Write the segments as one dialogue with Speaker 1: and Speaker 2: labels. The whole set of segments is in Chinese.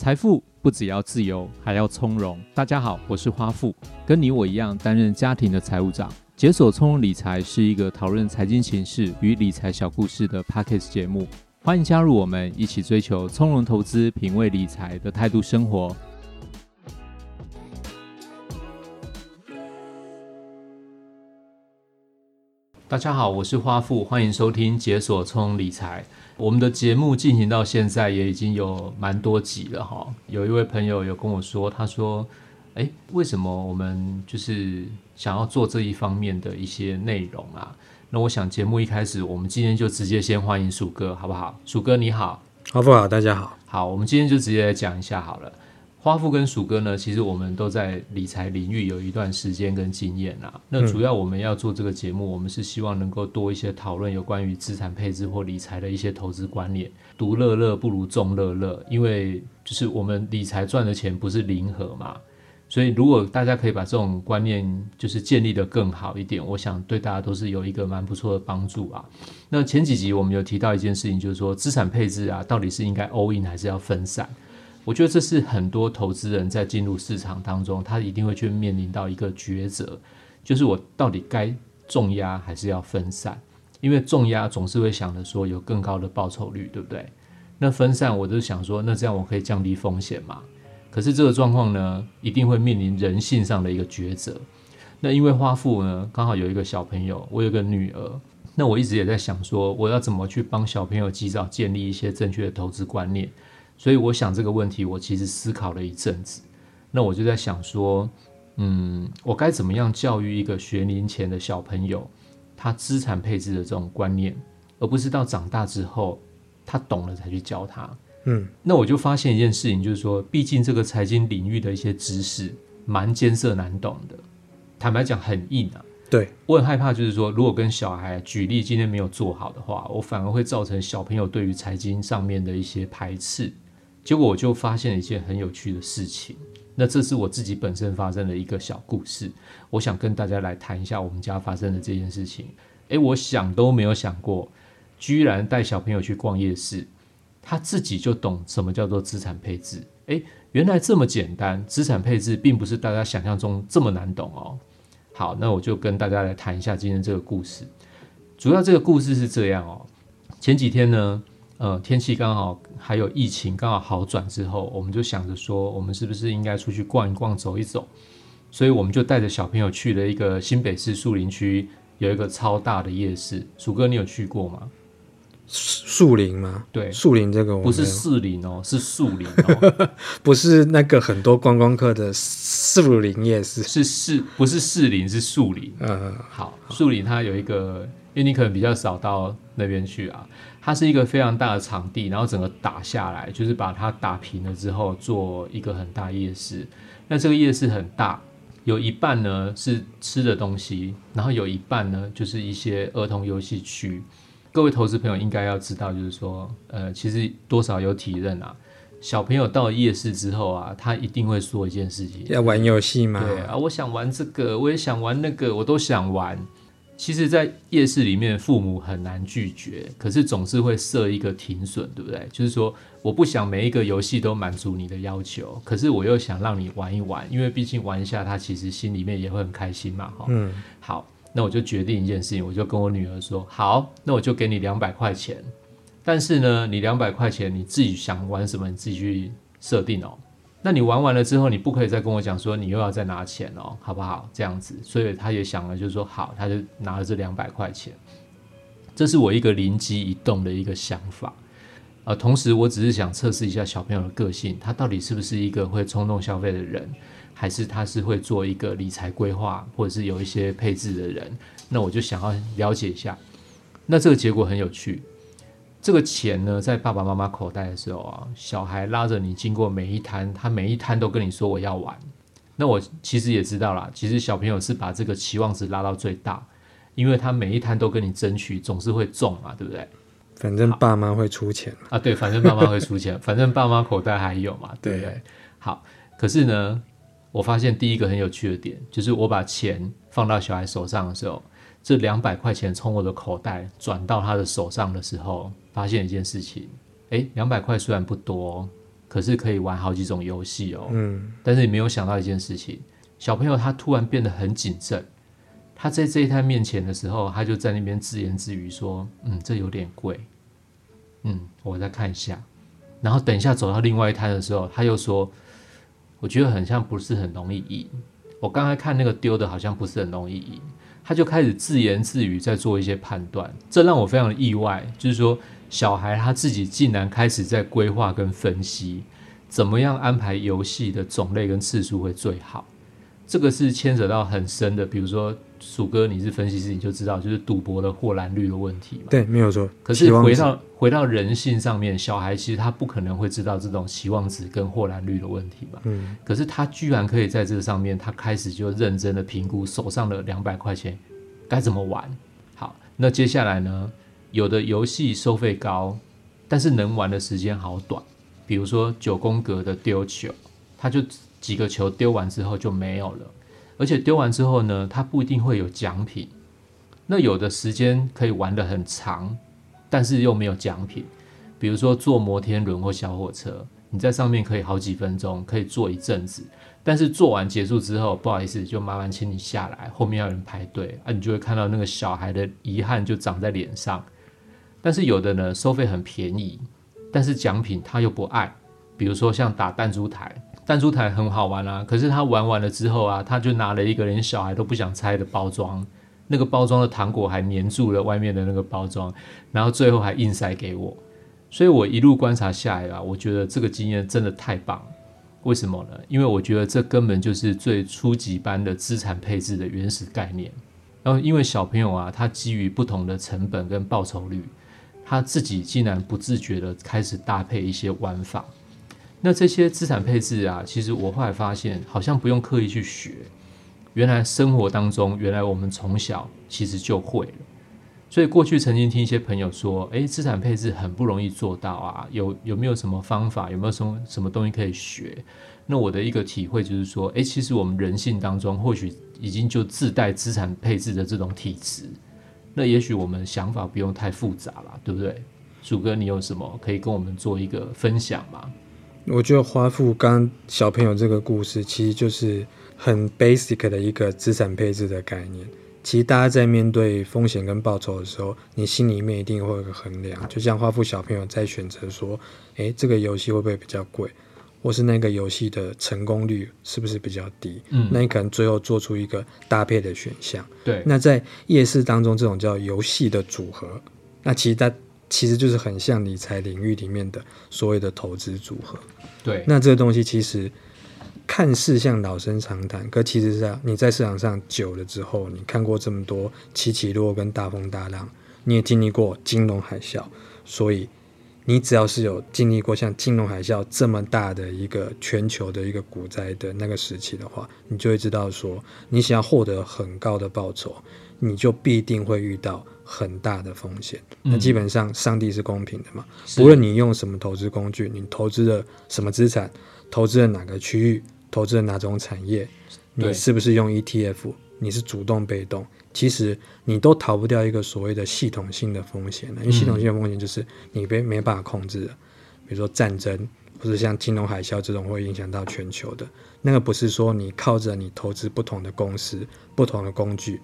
Speaker 1: 财富不只要自由，还要从容。大家好，我是花富，跟你我一样担任家庭的财务长。解锁从容理财是一个讨论财经形势与理财小故事的 Podcast 节目，欢迎加入我们，一起追求从容投资、品味理财的态度生活。大家好，我是花富，欢迎收听解锁从容理财。我们的节目进行到现在也已经有蛮多集了哈。有一位朋友有跟我说，他说：“诶，为什么我们就是想要做这一方面的一些内容啊？”那我想节目一开始，我们今天就直接先欢迎鼠哥，好不好？鼠哥你好，
Speaker 2: 花富好，大家好。
Speaker 1: 好，我们今天就直接来讲一下好了。花富跟鼠哥呢，其实我们都在理财领域有一段时间跟经验啦。那主要我们要做这个节目，嗯、我们是希望能够多一些讨论有关于资产配置或理财的一些投资观念。独乐乐不如众乐乐，因为就是我们理财赚的钱不是零和嘛，所以如果大家可以把这种观念就是建立的更好一点，我想对大家都是有一个蛮不错的帮助啊。那前几集我们有提到一件事情，就是说资产配置啊，到底是应该 all in 还是要分散？我觉得这是很多投资人在进入市场当中，他一定会去面临到一个抉择，就是我到底该重压还是要分散？因为重压总是会想着说有更高的报酬率，对不对？那分散，我就想说，那这样我可以降低风险嘛？可是这个状况呢，一定会面临人性上的一个抉择。那因为花富呢，刚好有一个小朋友，我有个女儿，那我一直也在想说，我要怎么去帮小朋友及早建立一些正确的投资观念。所以我想这个问题，我其实思考了一阵子。那我就在想说，嗯，我该怎么样教育一个学龄前的小朋友，他资产配置的这种观念，而不是到长大之后他懂了才去教他。嗯，那我就发现一件事情，就是说，毕竟这个财经领域的一些知识蛮艰涩难懂的，坦白讲很硬啊。
Speaker 2: 对，
Speaker 1: 我很害怕，就是说，如果跟小孩举例今天没有做好的话，我反而会造成小朋友对于财经上面的一些排斥。结果我就发现了一件很有趣的事情，那这是我自己本身发生的一个小故事，我想跟大家来谈一下我们家发生的这件事情。诶，我想都没有想过，居然带小朋友去逛夜市，他自己就懂什么叫做资产配置。诶，原来这么简单，资产配置并不是大家想象中这么难懂哦。好，那我就跟大家来谈一下今天这个故事。主要这个故事是这样哦，前几天呢。呃，天气刚好还有疫情刚好好转之后，我们就想着说，我们是不是应该出去逛一逛、走一走？所以我们就带着小朋友去了一个新北市树林区有一个超大的夜市。鼠哥，你有去过吗？
Speaker 2: 树林吗？
Speaker 1: 对，
Speaker 2: 树林这个
Speaker 1: 不是士林哦，是树林哦，
Speaker 2: 不是那个很多观光客的树林夜市，
Speaker 1: 是士，不是士林，是树林。嗯，好，树林它有一个，因为你可能比较少到那边去啊。它是一个非常大的场地，然后整个打下来，就是把它打平了之后，做一个很大夜市。那这个夜市很大，有一半呢是吃的东西，然后有一半呢就是一些儿童游戏区。各位投资朋友应该要知道，就是说，呃，其实多少有体认啊。小朋友到了夜市之后啊，他一定会说一件事情：
Speaker 2: 要玩游戏吗？
Speaker 1: 对啊，我想玩这个，我也想玩那个，我都想玩。其实，在夜市里面，父母很难拒绝，可是总是会设一个停损，对不对？就是说，我不想每一个游戏都满足你的要求，可是我又想让你玩一玩，因为毕竟玩一下，他其实心里面也会很开心嘛，哈。嗯。好，那我就决定一件事情，我就跟我女儿说：好，那我就给你两百块钱，但是呢，你两百块钱你自己想玩什么，你自己去设定哦。那你玩完了之后，你不可以再跟我讲说你又要再拿钱哦，好不好？这样子，所以他也想了，就是说好，他就拿了这两百块钱。这是我一个灵机一动的一个想法，呃，同时我只是想测试一下小朋友的个性，他到底是不是一个会冲动消费的人，还是他是会做一个理财规划，或者是有一些配置的人？那我就想要了解一下。那这个结果很有趣。这个钱呢，在爸爸妈妈口袋的时候啊，小孩拉着你经过每一摊，他每一摊都跟你说我要玩。那我其实也知道啦，其实小朋友是把这个期望值拉到最大，因为他每一摊都跟你争取，总是会中嘛，对不对？
Speaker 2: 反正爸妈会出钱
Speaker 1: 啊，对，反正爸妈会出钱，反正爸妈口袋还有嘛，对不对？对。好，可是呢，我发现第一个很有趣的点，就是我把钱放到小孩手上的时候，这两百块钱从我的口袋转到他的手上的时候。发现一件事情，哎，两百块虽然不多，可是可以玩好几种游戏哦。
Speaker 2: 嗯，
Speaker 1: 但是你没有想到一件事情，小朋友他突然变得很谨慎。他在这一摊面前的时候，他就在那边自言自语说：“嗯，这有点贵。嗯，我再看一下。”然后等一下走到另外一摊的时候，他又说：“我觉得很像不是很容易赢。我刚才看那个丢的好像不是很容易赢。”他就开始自言自语，在做一些判断，这让我非常的意外。就是说，小孩他自己竟然开始在规划跟分析，怎么样安排游戏的种类跟次数会最好。这个是牵扯到很深的，比如说。鼠哥，你是分析师，你就知道就是赌博的获蓝率的问题嘛。
Speaker 2: 对，没有错。
Speaker 1: 可是回到回到人性上面，小孩其实他不可能会知道这种期望值跟获蓝率的问题嘛。嗯。可是他居然可以在这个上面，他开始就认真的评估手上的两百块钱该怎么玩。好，那接下来呢？有的游戏收费高，但是能玩的时间好短。比如说九宫格的丢球，它就几个球丢完之后就没有了。而且丢完之后呢，它不一定会有奖品。那有的时间可以玩得很长，但是又没有奖品。比如说坐摩天轮或小火车，你在上面可以好几分钟，可以坐一阵子。但是坐完结束之后，不好意思，就麻烦请你下来，后面要有人排队啊，你就会看到那个小孩的遗憾就长在脸上。但是有的呢，收费很便宜，但是奖品他又不爱。比如说像打弹珠台。弹珠台很好玩啊，可是他玩完了之后啊，他就拿了一个连小孩都不想拆的包装，那个包装的糖果还粘住了外面的那个包装，然后最后还硬塞给我，所以我一路观察下来啊，我觉得这个经验真的太棒。为什么呢？因为我觉得这根本就是最初级班的资产配置的原始概念。然后因为小朋友啊，他基于不同的成本跟报酬率，他自己竟然不自觉的开始搭配一些玩法。那这些资产配置啊，其实我后来发现，好像不用刻意去学，原来生活当中，原来我们从小其实就会了。所以过去曾经听一些朋友说，诶，资产配置很不容易做到啊，有有没有什么方法，有没有什么什么东西可以学？那我的一个体会就是说，诶，其实我们人性当中或许已经就自带资产配置的这种体质，那也许我们想法不用太复杂了，对不对？鼠哥，你有什么可以跟我们做一个分享吗？
Speaker 2: 我觉得花富刚小朋友这个故事，其实就是很 basic 的一个资产配置的概念。其实大家在面对风险跟报酬的时候，你心里面一定会有个衡量。就像花富小朋友在选择说，诶，这个游戏会不会比较贵，或是那个游戏的成功率是不是比较低？嗯，那你可能最后做出一个搭配的选项。
Speaker 1: 对，
Speaker 2: 那在夜市当中，这种叫游戏的组合，那其实它。其实就是很像理财领域里面的所谓的投资组合。
Speaker 1: 对，
Speaker 2: 那这个东西其实看似像老生常谈，可其实是啊，你在市场上久了之后，你看过这么多起起落落跟大风大浪，你也经历过金融海啸，所以你只要是有经历过像金融海啸这么大的一个全球的一个股灾的那个时期的话，你就会知道说，你想要获得很高的报酬，你就必定会遇到。很大的风险，那基本上上帝是公平的嘛？嗯、无论你用什么投资工具，你投资了什么资产，投资了哪个区域，投资了哪种产业，你是不是用 ETF？你是主动被动？其实你都逃不掉一个所谓的系统性的风险，因为系统性的风险就是你没没办法控制的，比如说战争，或者像金融海啸这种会影响到全球的，那个不是说你靠着你投资不同的公司、不同的工具。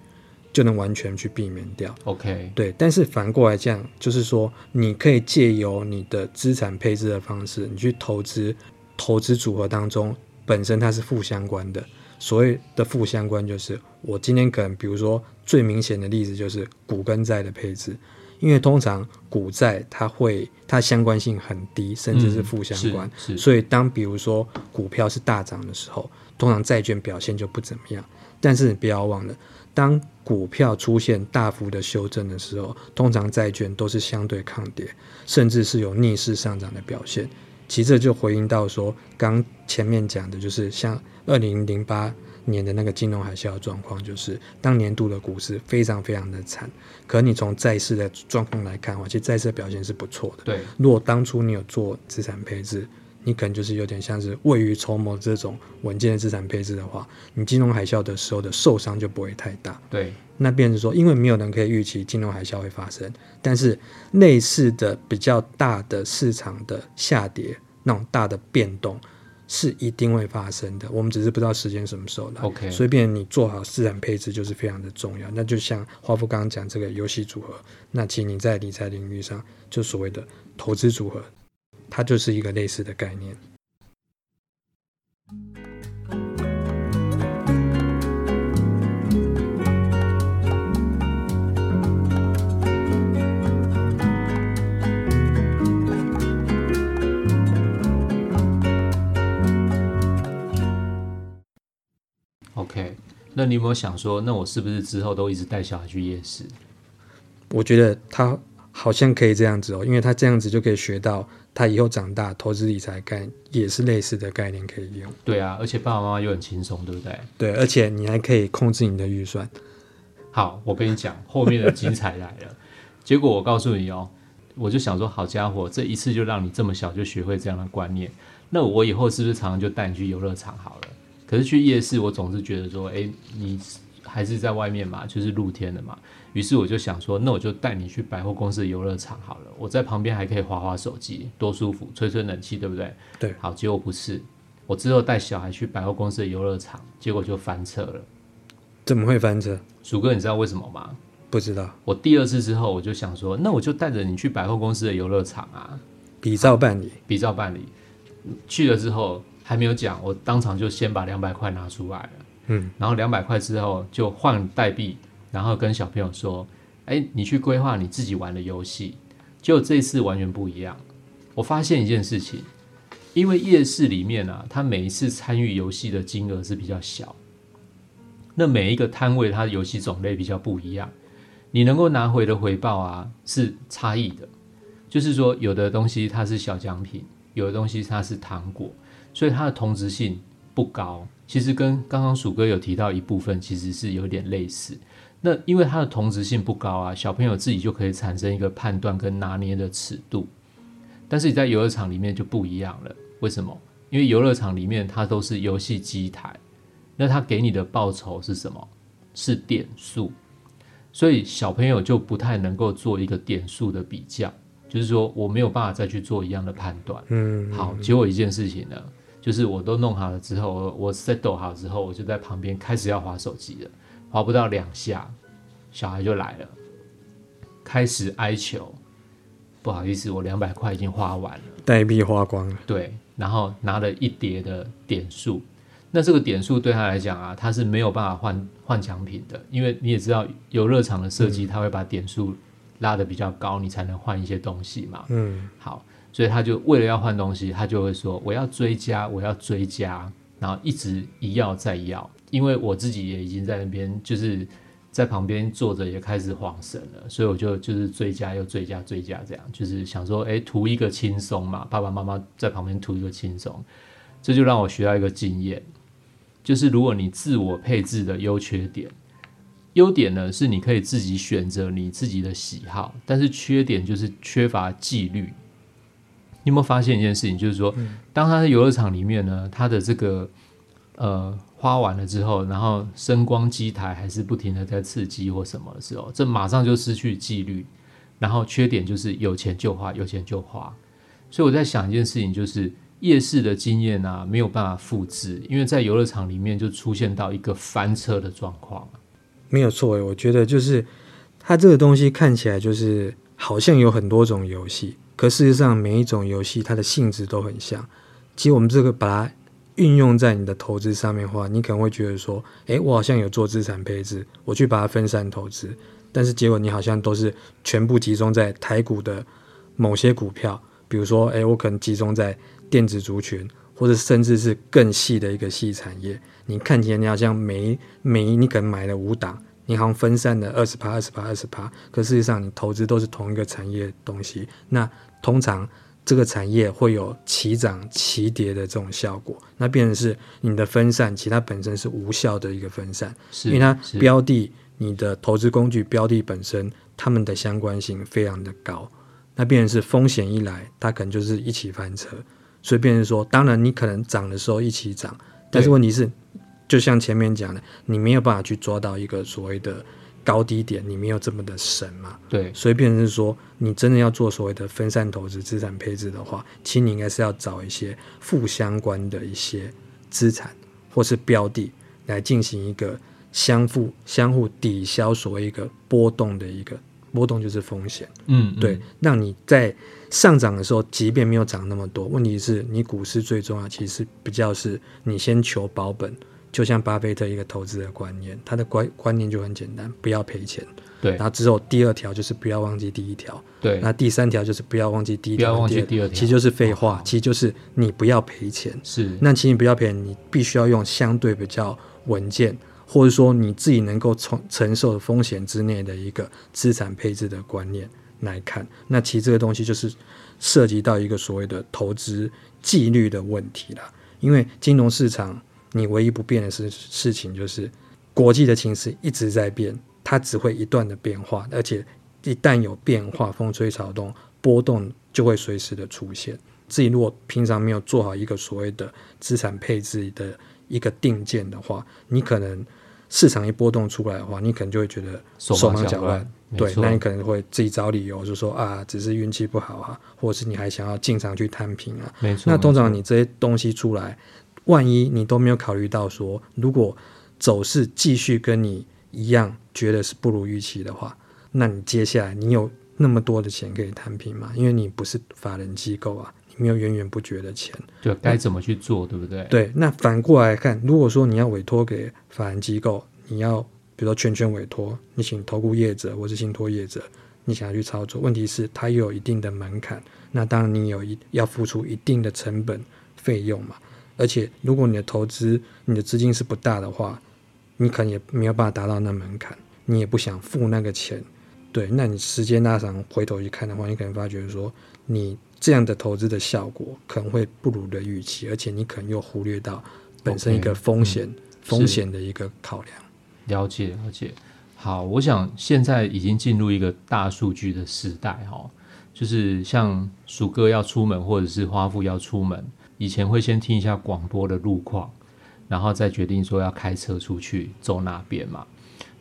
Speaker 2: 就能完全去避免掉。
Speaker 1: OK，
Speaker 2: 对，但是反过来讲，就是说，你可以借由你的资产配置的方式，你去投资，投资组合当中本身它是负相关的。所谓的负相关，就是我今天可能，比如说最明显的例子就是股跟债的配置，因为通常股债它会它相关性很低，甚至是负相关。
Speaker 1: 嗯、
Speaker 2: 所以当比如说股票是大涨的时候，通常债券表现就不怎么样。但是你不要忘了。当股票出现大幅的修正的时候，通常债券都是相对抗跌，甚至是有逆势上涨的表现。其实这就回应到说，刚前面讲的就是像二零零八年的那个金融海啸的状况，就是当年度的股市非常非常的惨。可你从债市的状况来看的话，其实债市的表现是不错的。
Speaker 1: 对，
Speaker 2: 如果当初你有做资产配置。你可能就是有点像是未雨绸缪这种稳健的资产配置的话，你金融海啸的时候的受伤就不会太大。
Speaker 1: 对，
Speaker 2: 那便是说，因为没有人可以预期金融海啸会发生，但是类似的比较大的市场的下跌，那种大的变动是一定会发生的，我们只是不知道时间什么时候来。
Speaker 1: OK，
Speaker 2: 所以变你做好资产配置就是非常的重要。那就像华富刚刚讲这个游戏组合，那其实你在理财领域上就所谓的投资组合，它就是一个类似的概念。
Speaker 1: OK，那你有没有想说，那我是不是之后都一直带小孩去夜市？
Speaker 2: 我觉得他好像可以这样子哦，因为他这样子就可以学到，他以后长大投资理财概也是类似的概念可以用。
Speaker 1: 对啊，而且爸爸妈妈又很轻松，对不对？
Speaker 2: 对，而且你还可以控制你的预算。
Speaker 1: 好，我跟你讲，后面的精彩来了。结果我告诉你哦，我就想说，好家伙，这一次就让你这么小就学会这样的观念，那我以后是不是常常就带你去游乐场好了？可是去夜市，我总是觉得说，哎，你还是在外面嘛，就是露天的嘛。于是我就想说，那我就带你去百货公司的游乐场好了。我在旁边还可以划划手机，多舒服，吹吹冷气，对不对？
Speaker 2: 对。
Speaker 1: 好，结果不是，我之后带小孩去百货公司的游乐场，结果就翻车了。
Speaker 2: 怎么会翻车？
Speaker 1: 鼠哥，你知道为什么吗？
Speaker 2: 不知道。
Speaker 1: 我第二次之后，我就想说，那我就带着你去百货公司的游乐场啊，
Speaker 2: 比照办理，
Speaker 1: 比照办理。去了之后。还没有讲，我当场就先把两百块拿出来了，
Speaker 2: 嗯，
Speaker 1: 然后两百块之后就换代币，然后跟小朋友说：“哎，你去规划你自己玩的游戏。”结果这一次完全不一样。我发现一件事情，因为夜市里面啊，他每一次参与游戏的金额是比较小，那每一个摊位它的游戏种类比较不一样，你能够拿回的回报啊是差异的，就是说有的东西它是小奖品，有的东西它是糖果。所以它的同质性不高，其实跟刚刚鼠哥有提到一部分，其实是有点类似。那因为它的同质性不高啊，小朋友自己就可以产生一个判断跟拿捏的尺度。但是你在游乐场里面就不一样了，为什么？因为游乐场里面它都是游戏机台，那它给你的报酬是什么？是点数，所以小朋友就不太能够做一个点数的比较，就是说我没有办法再去做一样的判断。
Speaker 2: 嗯，
Speaker 1: 好，结果一件事情呢。就是我都弄好了之后，我我 settle 好之后，我就在旁边开始要划手机了，划不到两下，小孩就来了，开始哀求，不好意思，我两百块已经花完了，
Speaker 2: 代币花光了，
Speaker 1: 对，然后拿了一叠的点数，那这个点数对他来讲啊，他是没有办法换换奖品的，因为你也知道游乐场的设计，他会把点数拉得比较高，你才能换一些东西嘛，
Speaker 2: 嗯，
Speaker 1: 好。所以他就为了要换东西，他就会说我要追加，我要追加，然后一直一要再要。因为我自己也已经在那边，就是在旁边坐着，也开始晃神了，所以我就就是追加又追加追加这样，就是想说，哎，图一个轻松嘛，爸爸妈妈在旁边图一个轻松，这就让我学到一个经验，就是如果你自我配置的优缺点，优点呢是你可以自己选择你自己的喜好，但是缺点就是缺乏纪律。你有没有发现一件事情？就是说，当他在游乐场里面呢，他的这个呃花完了之后，然后声光机台还是不停的在刺激或什么的时候，这马上就失去纪律。然后缺点就是有钱就花，有钱就花。所以我在想一件事情，就是夜市的经验啊，没有办法复制，因为在游乐场里面就出现到一个翻车的状况。
Speaker 2: 没有错诶，我觉得就是它这个东西看起来就是好像有很多种游戏。可事实上，每一种游戏它的性质都很像。其实我们这个把它运用在你的投资上面的话，你可能会觉得说：“诶，我好像有做资产配置，我去把它分散投资。”但是结果你好像都是全部集中在台股的某些股票，比如说：“诶，我可能集中在电子族群，或者甚至是更细的一个细产业。”你看起来你好像每每你可能买了五档。银行分散的二十趴、二十趴、二十趴，可事实上你投资都是同一个产业东西。那通常这个产业会有齐涨齐跌的这种效果。那变成是你的分散，其实它本身是无效的一个分散，
Speaker 1: 是
Speaker 2: 因为它标的你的投资工具标的本身，它们的相关性非常的高。那变成是风险一来，它可能就是一起翻车。所以变成说，当然你可能涨的时候一起涨，但是问题是。就像前面讲的，你没有办法去抓到一个所谓的高低点你没有这么的神嘛？
Speaker 1: 对，
Speaker 2: 所以变成是说，你真的要做所谓的分散投资、资产配置的话，其实你应该是要找一些负相关的一些资产或是标的来进行一个相互相互抵消所谓一个波动的一个波动就是风险。
Speaker 1: 嗯，嗯，
Speaker 2: 对，让你在上涨的时候，即便没有涨那么多，问题是你股市最重要，其实比较是你先求保本。就像巴菲特一个投资的观念，他的观观念就很简单，不要赔钱。
Speaker 1: 对。
Speaker 2: 然后之后第二条就是不要忘记第一条。
Speaker 1: 对。
Speaker 2: 那第三条就是不要忘记第一条。
Speaker 1: 不要忘记第二条。
Speaker 2: 其实就是废话，其实就是你不要赔钱。
Speaker 1: 是。
Speaker 2: 那其实你不要赔钱，你必须要用相对比较稳健，或者说你自己能够承承受的风险之内的一个资产配置的观念来看。那其实这个东西就是涉及到一个所谓的投资纪律的问题了，因为金融市场。你唯一不变的事事情就是，国际的情势一直在变，它只会一段的变化，而且一旦有变化，风吹草动，波动就会随时的出现。自己如果平常没有做好一个所谓的资产配置的一个定见的话，你可能市场一波动出来的话，你可能就会觉得手忙脚乱。对，那你可能会自己找理由，就说啊，只是运气不好啊，或者是你还想要进场去摊平啊。
Speaker 1: 没错。
Speaker 2: 那通常你这些东西出来。万一你都没有考虑到说，如果走势继续跟你一样，觉得是不如预期的话，那你接下来你有那么多的钱可以摊平吗？因为你不是法人机构啊，你没有源源不绝的钱。
Speaker 1: 对，该怎么去做，对不对？
Speaker 2: 对，那反过来看，如果说你要委托给法人机构，你要比如说全权委托，你请投顾业者或是信托业者，你想要去操作，问题是它又有一定的门槛，那当然你有一要付出一定的成本费用嘛。而且，如果你的投资、你的资金是不大的话，你可能也没有办法达到那门槛，你也不想付那个钱，对，那你时间拉长回头一看的话，你可能发觉说，你这样的投资的效果可能会不如的预期，而且你可能又忽略到本身一个风险、okay, 嗯、风险的一个考量。
Speaker 1: 了解，了解。好，我想现在已经进入一个大数据的时代，哈，就是像鼠哥要出门，或者是花富要出门。以前会先听一下广播的路况，然后再决定说要开车出去走哪边嘛。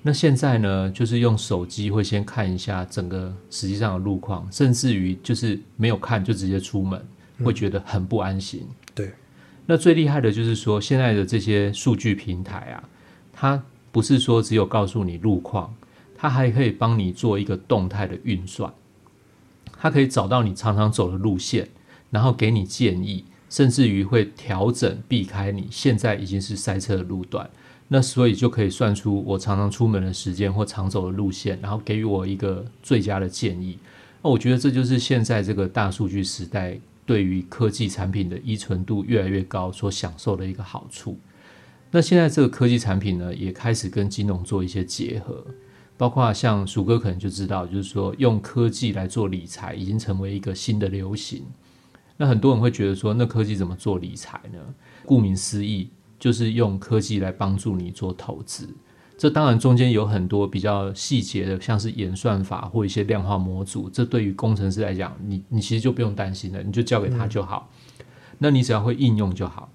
Speaker 1: 那现在呢，就是用手机会先看一下整个实际上的路况，甚至于就是没有看就直接出门，会觉得很不安心。
Speaker 2: 嗯、对。
Speaker 1: 那最厉害的就是说，现在的这些数据平台啊，它不是说只有告诉你路况，它还可以帮你做一个动态的运算，它可以找到你常常走的路线，然后给你建议。甚至于会调整避开你现在已经是塞车的路段，那所以就可以算出我常常出门的时间或常走的路线，然后给予我一个最佳的建议。那我觉得这就是现在这个大数据时代对于科技产品的依存度越来越高所享受的一个好处。那现在这个科技产品呢，也开始跟金融做一些结合，包括像鼠哥可能就知道，就是说用科技来做理财已经成为一个新的流行。那很多人会觉得说，那科技怎么做理财呢？顾名思义，就是用科技来帮助你做投资。这当然中间有很多比较细节的，像是演算法或一些量化模组。这对于工程师来讲，你你其实就不用担心了，你就交给他就好。那你只要会应用就好。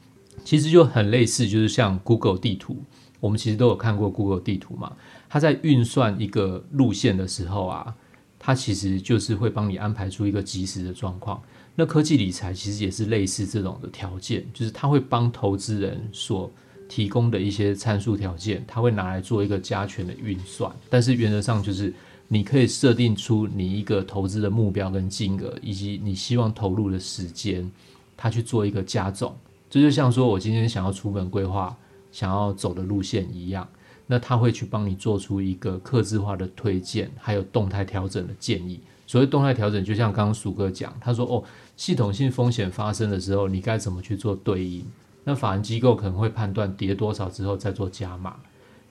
Speaker 1: 其实就很类似，就是像 Google 地图，我们其实都有看过 Google 地图嘛。它在运算一个路线的时候啊，它其实就是会帮你安排出一个即时的状况。那科技理财其实也是类似这种的条件，就是它会帮投资人所提供的一些参数条件，它会拿来做一个加权的运算。但是原则上就是你可以设定出你一个投资的目标跟金额，以及你希望投入的时间，它去做一个加总。这就像说我今天想要出门规划，想要走的路线一样，那它会去帮你做出一个客制化的推荐，还有动态调整的建议。所谓动态调整，就像刚刚鼠哥讲，他说：“哦，系统性风险发生的时候，你该怎么去做对应？那法人机构可能会判断跌多少之后再做加码，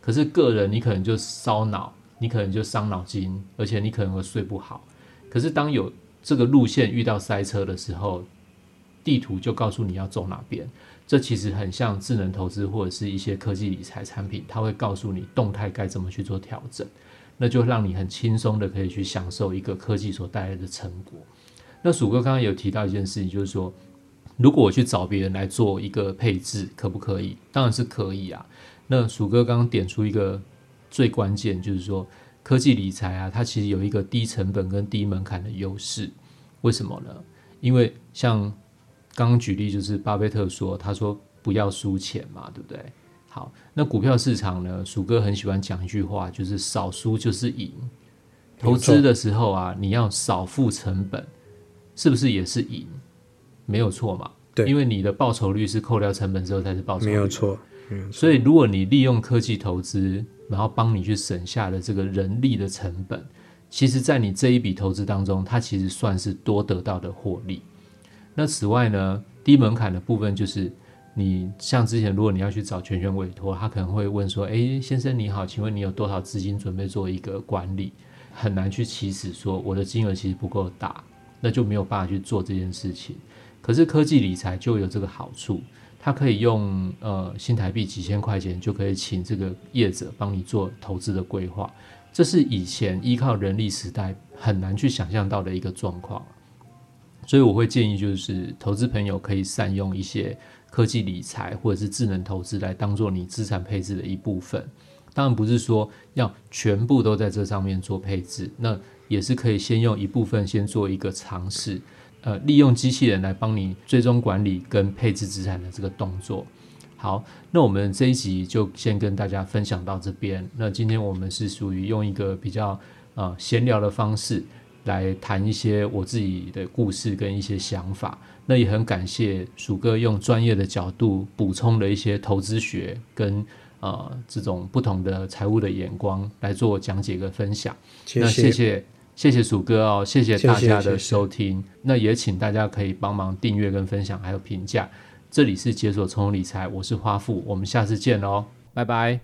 Speaker 1: 可是个人你可能就烧脑，你可能就伤脑筋，而且你可能会睡不好。可是当有这个路线遇到塞车的时候，地图就告诉你要走哪边。这其实很像智能投资或者是一些科技理财产品，它会告诉你动态该怎么去做调整。”那就让你很轻松的可以去享受一个科技所带来的成果。那鼠哥刚刚有提到一件事情，就是说，如果我去找别人来做一个配置，可不可以？当然是可以啊。那鼠哥刚刚点出一个最关键，就是说，科技理财啊，它其实有一个低成本跟低门槛的优势。为什么呢？因为像刚刚举例，就是巴菲特说，他说不要输钱嘛，对不对？好，那股票市场呢，鼠哥很喜欢讲一句话，就是少输就是赢。投资的时候啊，你要少付成本，是不是也是赢？没有错嘛。对，因为你的报酬率是扣掉成本之后才是报酬率。没有错。所以如果你利用科技投资，然后帮你去省下了这个人力的成本，其实在你这一笔投资当中，它其实算是多得到的获利。那此外呢，低门槛的部分就是。你像之前，如果你要去找全权委托，他可能会问说：“诶，先生你好，请问你有多少资金准备做一个管理？”很难去起始说我的金额其实不够大，那就没有办法去做这件事情。可是科技理财就有这个好处，它可以用呃新台币几千块钱就可以请这个业者帮你做投资的规划，这是以前依靠人力时代很难去想象到的一个状况。所以我会建议，就是投资朋友可以善用一些。科技理财或者是智能投资来当做你资产配置的一部分，当然不是说要全部都在这上面做配置，那也是可以先用一部分先做一个尝试，呃，利用机器人来帮你追踪管理跟配置资产的这个动作。好，那我们这一集就先跟大家分享到这边。那今天我们是属于用一个比较呃闲聊的方式。来谈一些我自己的故事跟一些想法，那也很感谢鼠哥用专业的角度补充了一些投资学跟呃这种不同的财务的眼光来做讲解跟分享。谢谢那谢谢谢谢鼠哥哦，谢谢大家的收听。那也请大家可以帮忙订阅跟分享还有评价。这里是解锁从容理财，我是花富，我们下次见喽，拜拜。